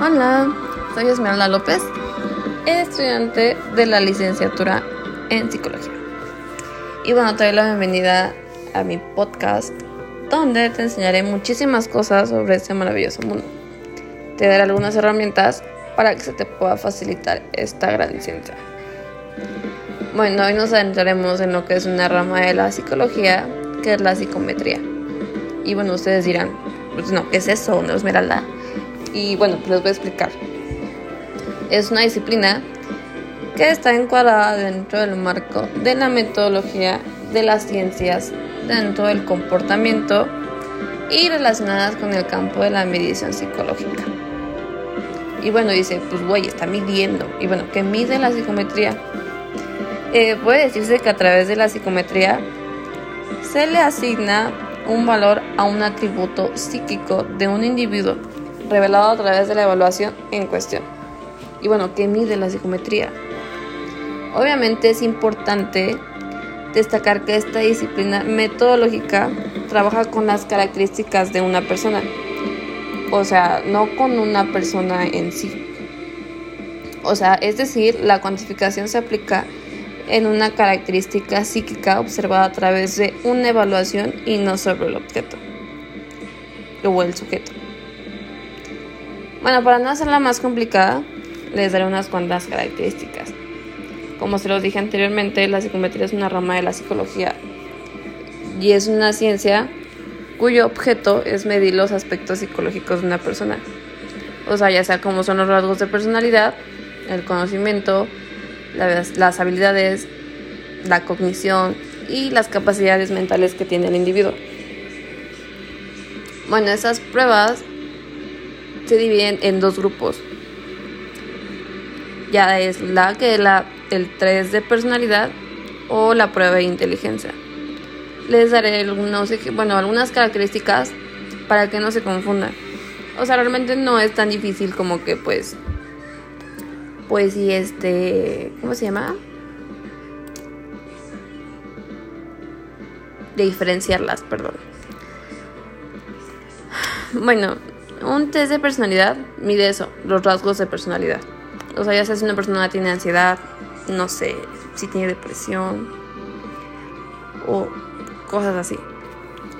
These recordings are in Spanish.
Hola, soy Esmeralda López, estudiante de la licenciatura en psicología. Y bueno, te doy la bienvenida a mi podcast donde te enseñaré muchísimas cosas sobre este maravilloso mundo. Te daré algunas herramientas para que se te pueda facilitar esta gran ciencia. Bueno, hoy nos adentraremos en lo que es una rama de la psicología, que es la psicometría. Y bueno, ustedes dirán, pues no, ¿qué es eso, no Esmeralda? Y bueno, pues les voy a explicar. Es una disciplina que está encuadrada dentro del marco de la metodología de las ciencias, dentro del comportamiento y relacionadas con el campo de la medición psicológica. Y bueno, dice, pues güey, está midiendo. Y bueno, ¿qué mide la psicometría? Eh, puede decirse que a través de la psicometría se le asigna un valor a un atributo psíquico de un individuo revelado a través de la evaluación en cuestión. Y bueno, ¿qué mide la psicometría? Obviamente es importante destacar que esta disciplina metodológica trabaja con las características de una persona, o sea, no con una persona en sí. O sea, es decir, la cuantificación se aplica en una característica psíquica observada a través de una evaluación y no sobre el objeto o el sujeto. Bueno, para no hacerla más complicada, les daré unas cuantas características. Como se los dije anteriormente, la psicometría es una rama de la psicología y es una ciencia cuyo objeto es medir los aspectos psicológicos de una persona. O sea, ya sea como son los rasgos de personalidad, el conocimiento, las, las habilidades, la cognición y las capacidades mentales que tiene el individuo. Bueno, esas pruebas se dividen en dos grupos. Ya es la que es la, el 3 de personalidad o la prueba de inteligencia. Les daré algunos, bueno, algunas características para que no se confundan. O sea, realmente no es tan difícil como que pues pues y este, ¿cómo se llama? De diferenciarlas, perdón. Bueno, un test de personalidad mide eso, los rasgos de personalidad. O sea, ya sea si una persona tiene ansiedad, no sé, si tiene depresión o cosas así.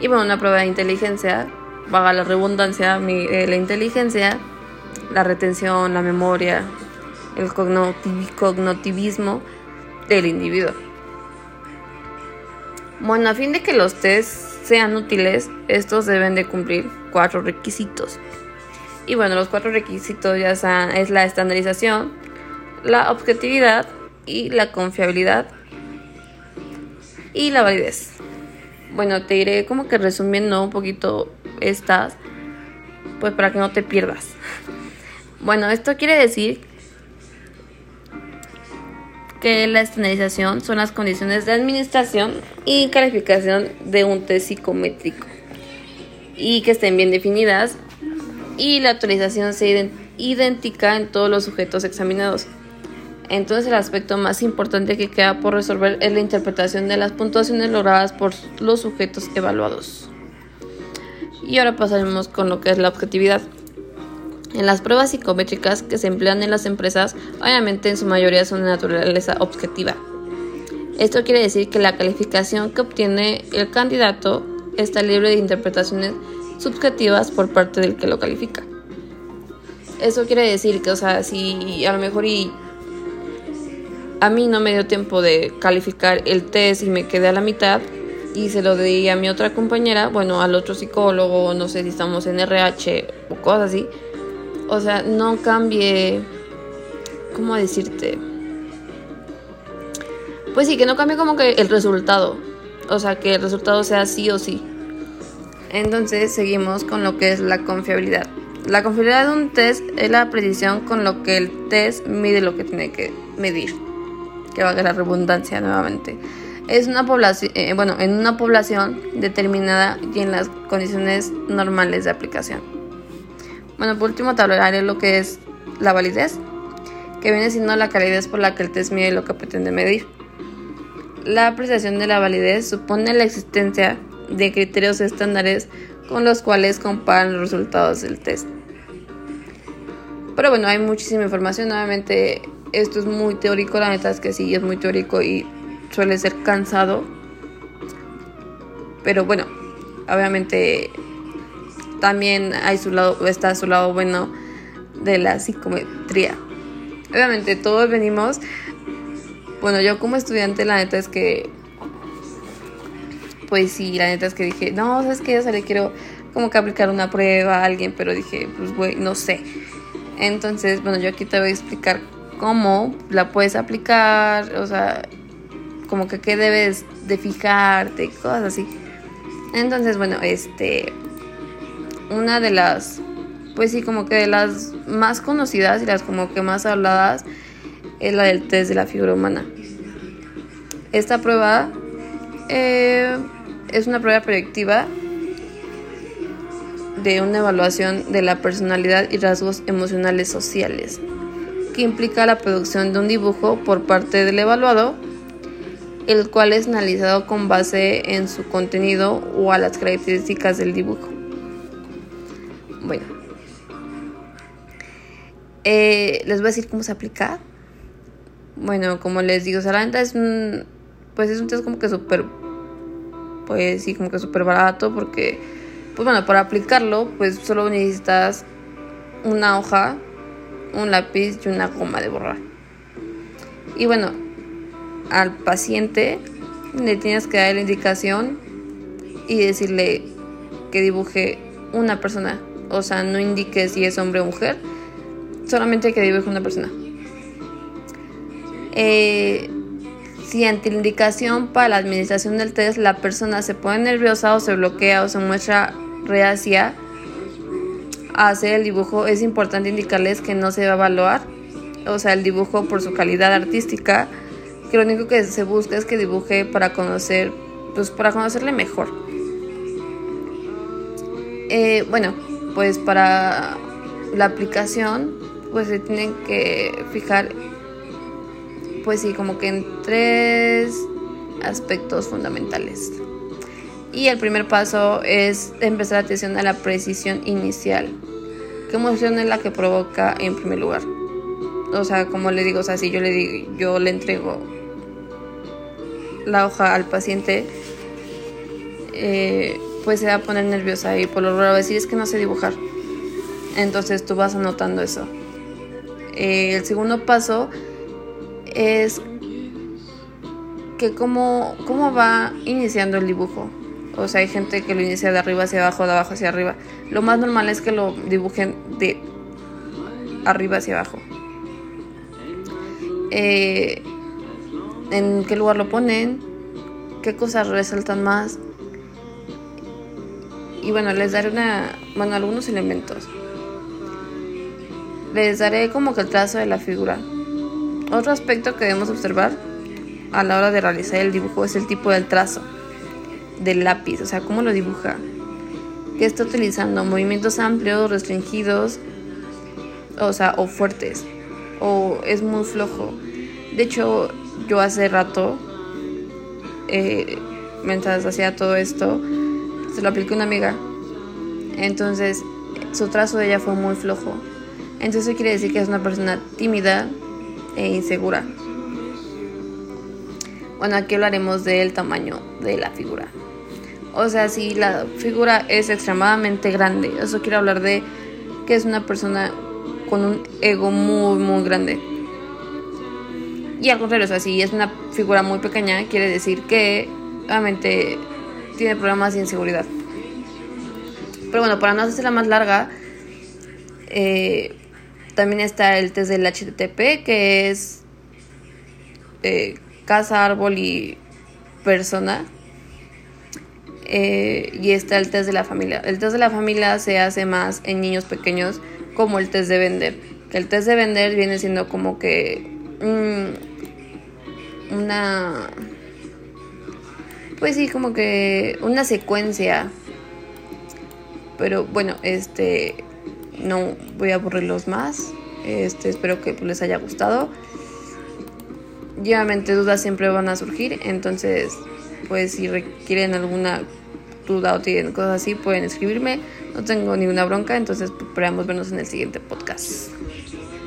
Y bueno, una prueba de inteligencia, vaga la redundancia, mide la inteligencia, la retención, la memoria, el cognitivismo del individuo. Bueno, a fin de que los test sean útiles, estos deben de cumplir cuatro requisitos. Y bueno, los cuatro requisitos ya son, es la estandarización, la objetividad y la confiabilidad y la validez. Bueno, te iré como que resumiendo un poquito estas, pues para que no te pierdas. Bueno, esto quiere decir que la estandarización son las condiciones de administración y calificación de un test psicométrico y que estén bien definidas y la actualización sea idéntica en todos los sujetos examinados. Entonces el aspecto más importante que queda por resolver es la interpretación de las puntuaciones logradas por los sujetos evaluados. Y ahora pasaremos con lo que es la objetividad. En las pruebas psicométricas que se emplean en las empresas, obviamente en su mayoría son de naturaleza objetiva. Esto quiere decir que la calificación que obtiene el candidato está libre de interpretaciones subjetivas por parte del que lo califica. Eso quiere decir que, o sea, si a lo mejor y a mí no me dio tiempo de calificar el test y me quedé a la mitad y se lo di a mi otra compañera, bueno, al otro psicólogo, no sé si estamos en RH o cosas así, o sea, no cambie, ¿cómo decirte? Pues sí, que no cambie como que el resultado, o sea, que el resultado sea sí o sí. Entonces seguimos con lo que es la confiabilidad. La confiabilidad de un test es la precisión con lo que el test mide lo que tiene que medir. Que valga la redundancia nuevamente. Es una población, eh, bueno, en una población determinada y en las condiciones normales de aplicación. Bueno, por último te hablaré lo que es la validez, que viene siendo la calidez por la que el test mide lo que pretende medir. La apreciación de la validez supone la existencia de criterios estándares con los cuales comparan los resultados del test. Pero bueno, hay muchísima información. Nuevamente, esto es muy teórico. La neta es que sí, es muy teórico y suele ser cansado. Pero bueno, obviamente también hay su lado, está su lado bueno de la psicometría. Obviamente todos venimos, bueno, yo como estudiante la neta es que, pues sí, la neta es que dije, no, sabes que ya le quiero como que aplicar una prueba a alguien, pero dije, pues güey, no sé. Entonces, bueno, yo aquí te voy a explicar cómo la puedes aplicar, o sea, como que qué debes de fijarte, cosas así. Entonces, bueno, este, una de las, pues sí, como que de las más conocidas y las como que más habladas es la del test de la figura humana. Esta prueba eh, es una prueba proyectiva de una evaluación de la personalidad y rasgos emocionales sociales, que implica la producción de un dibujo por parte del evaluado, el cual es analizado con base en su contenido o a las características del dibujo. Bueno, eh, les voy a decir cómo se aplica. Bueno, como les digo, Salanta es un, pues es un test como que súper, pues sí, como que súper barato porque, pues bueno, para aplicarlo, pues solo necesitas una hoja, un lápiz y una goma de borrar. Y bueno, al paciente le tienes que dar la indicación y decirle que dibuje una persona o sea, no indique si es hombre o mujer, solamente que dibuje una persona. Eh, si ante la indicación para la administración del test la persona se pone nerviosa o se bloquea o se muestra reacia a hacer el dibujo, es importante indicarles que no se va a evaluar, o sea, el dibujo por su calidad artística, que lo único que se busca es que dibuje para conocer, pues para conocerle mejor. Eh, bueno, pues para la aplicación pues se tienen que fijar pues sí como que en tres aspectos fundamentales y el primer paso es empezar atención a la precisión inicial qué emoción es la que provoca en primer lugar o sea como le digo o sea si yo le digo yo le entrego la hoja al paciente eh, pues se va a poner nerviosa y por lo raro decir es que no sé dibujar. Entonces tú vas anotando eso. Eh, el segundo paso es que cómo, cómo va iniciando el dibujo. O sea, hay gente que lo inicia de arriba hacia abajo, de abajo hacia arriba. Lo más normal es que lo dibujen de arriba hacia abajo. Eh, ¿En qué lugar lo ponen? ¿Qué cosas resaltan más? y bueno, les daré una, bueno, algunos elementos. Les daré como que el trazo de la figura. Otro aspecto que debemos observar a la hora de realizar el dibujo es el tipo del trazo del lápiz, o sea, cómo lo dibuja. Que está utilizando movimientos amplios, restringidos, o sea, o fuertes, o es muy flojo. De hecho, yo hace rato, eh, mientras hacía todo esto, se lo aplicó una amiga. Entonces, su trazo de ella fue muy flojo. Entonces, eso quiere decir que es una persona tímida e insegura. Bueno, aquí hablaremos del tamaño de la figura. O sea, si la figura es extremadamente grande, eso quiere hablar de que es una persona con un ego muy, muy grande. Y al contrario, o sea, si es una figura muy pequeña, quiere decir que obviamente tiene problemas de inseguridad. Pero bueno, para no hacerla más larga, eh, también está el test del HTTP, que es eh, casa, árbol y persona. Eh, y está el test de la familia. El test de la familia se hace más en niños pequeños, como el test de vender. Que el test de vender viene siendo como que una pues sí, como que una secuencia. Pero bueno, este no voy a aburrirlos más. Este, espero que les haya gustado. Y obviamente dudas siempre van a surgir, entonces pues si requieren alguna duda o tienen cosas así, pueden escribirme. No tengo ninguna bronca, entonces esperamos vernos en el siguiente podcast.